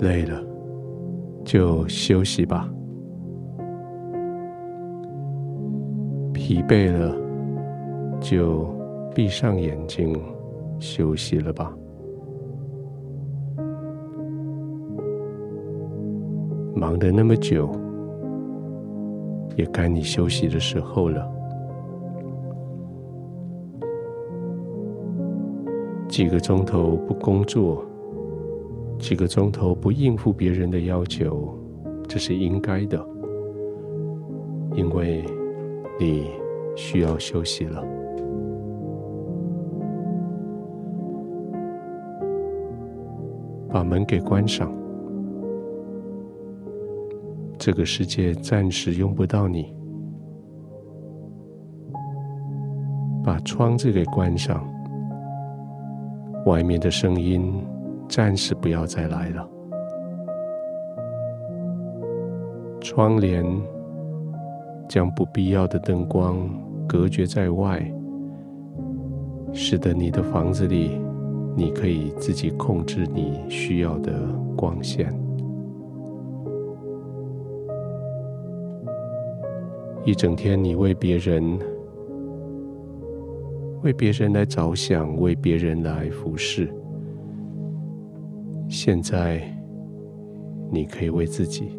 累了，就休息吧；疲惫了，就闭上眼睛休息了吧。忙得那么久，也该你休息的时候了。几个钟头不工作，几个钟头不应付别人的要求，这是应该的，因为你需要休息了。把门给关上，这个世界暂时用不到你。把窗子给关上。外面的声音暂时不要再来了。窗帘将不必要的灯光隔绝在外，使得你的房子里，你可以自己控制你需要的光线。一整天，你为别人。为别人来着想，为别人来服侍。现在，你可以为自己，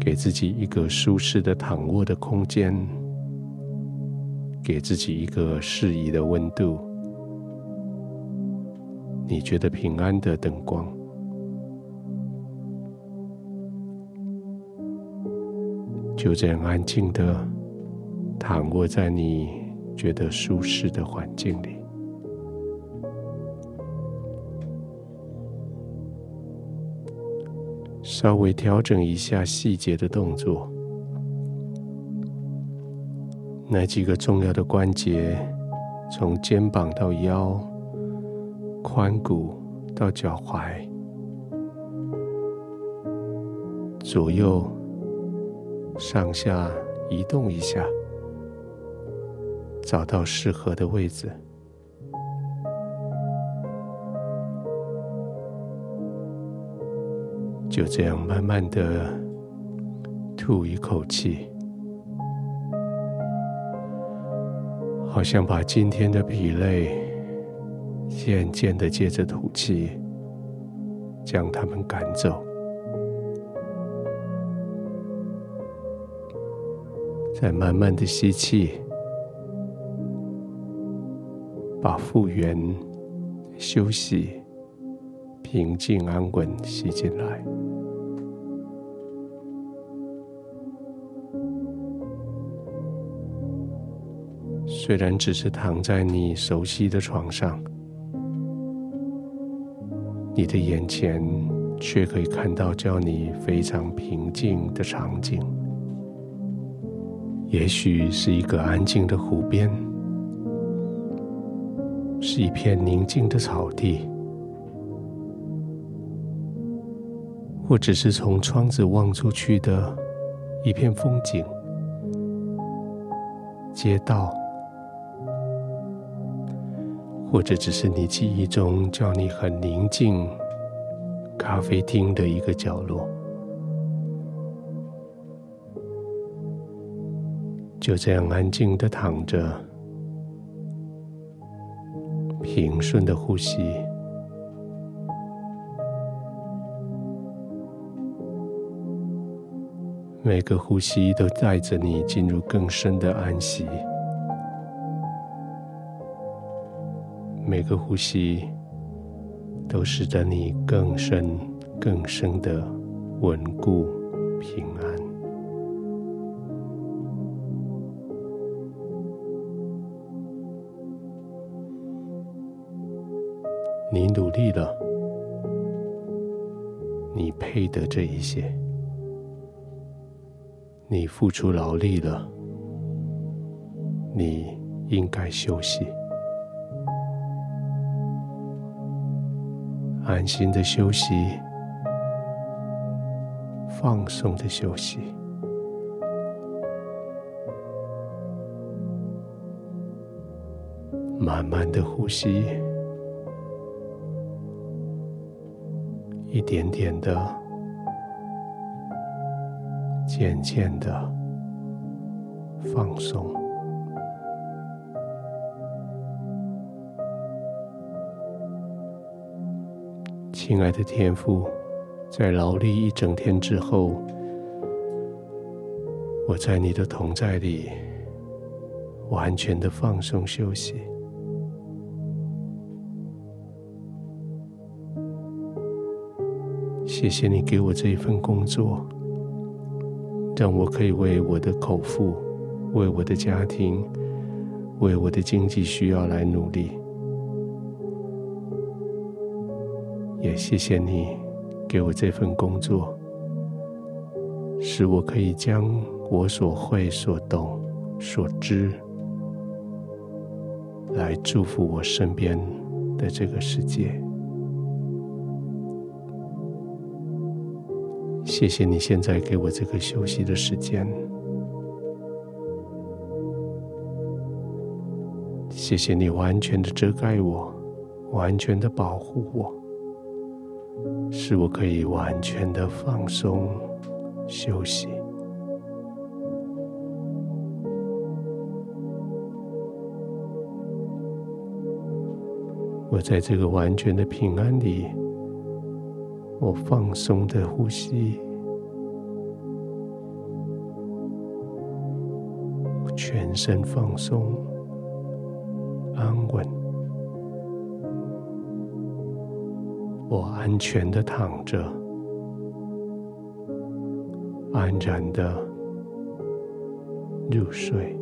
给自己一个舒适的躺卧的空间，给自己一个适宜的温度，你觉得平安的灯光，就这样安静的躺卧在你。觉得舒适的环境里，稍微调整一下细节的动作。那几个重要的关节，从肩膀到腰，髋骨到脚踝，左右上下移动一下。找到适合的位置，就这样慢慢的吐一口气，好像把今天的疲累渐渐的借着吐气将它们赶走，再慢慢的吸气。把复原、休息、平静、安稳吸进来。虽然只是躺在你熟悉的床上，你的眼前却可以看到叫你非常平静的场景。也许是一个安静的湖边。是一片宁静的草地，或只是从窗子望出去的一片风景，街道，或者只是你记忆中叫你很宁静咖啡厅的一个角落，就这样安静的躺着。平顺的呼吸，每个呼吸都带着你进入更深的安息，每个呼吸都使得你更深、更深的稳固、平安。你努力了，你配得这一些。你付出劳力了，你应该休息，安心的休息，放松的休息，慢慢的呼吸。一点点的、渐渐的放松。亲爱的天父，在劳力一整天之后，我在你的同在里，完全的放松休息。谢谢你给我这一份工作，让我可以为我的口腹、为我的家庭、为我的经济需要来努力。也谢谢你给我这份工作，使我可以将我所会、所懂、所知，来祝福我身边的这个世界。谢谢你现在给我这个休息的时间，谢谢你完全的遮盖我，完全的保护我，使我可以完全的放松休息。我在这个完全的平安里。我放松的呼吸，全身放松，安稳，我安全的躺着，安然的入睡。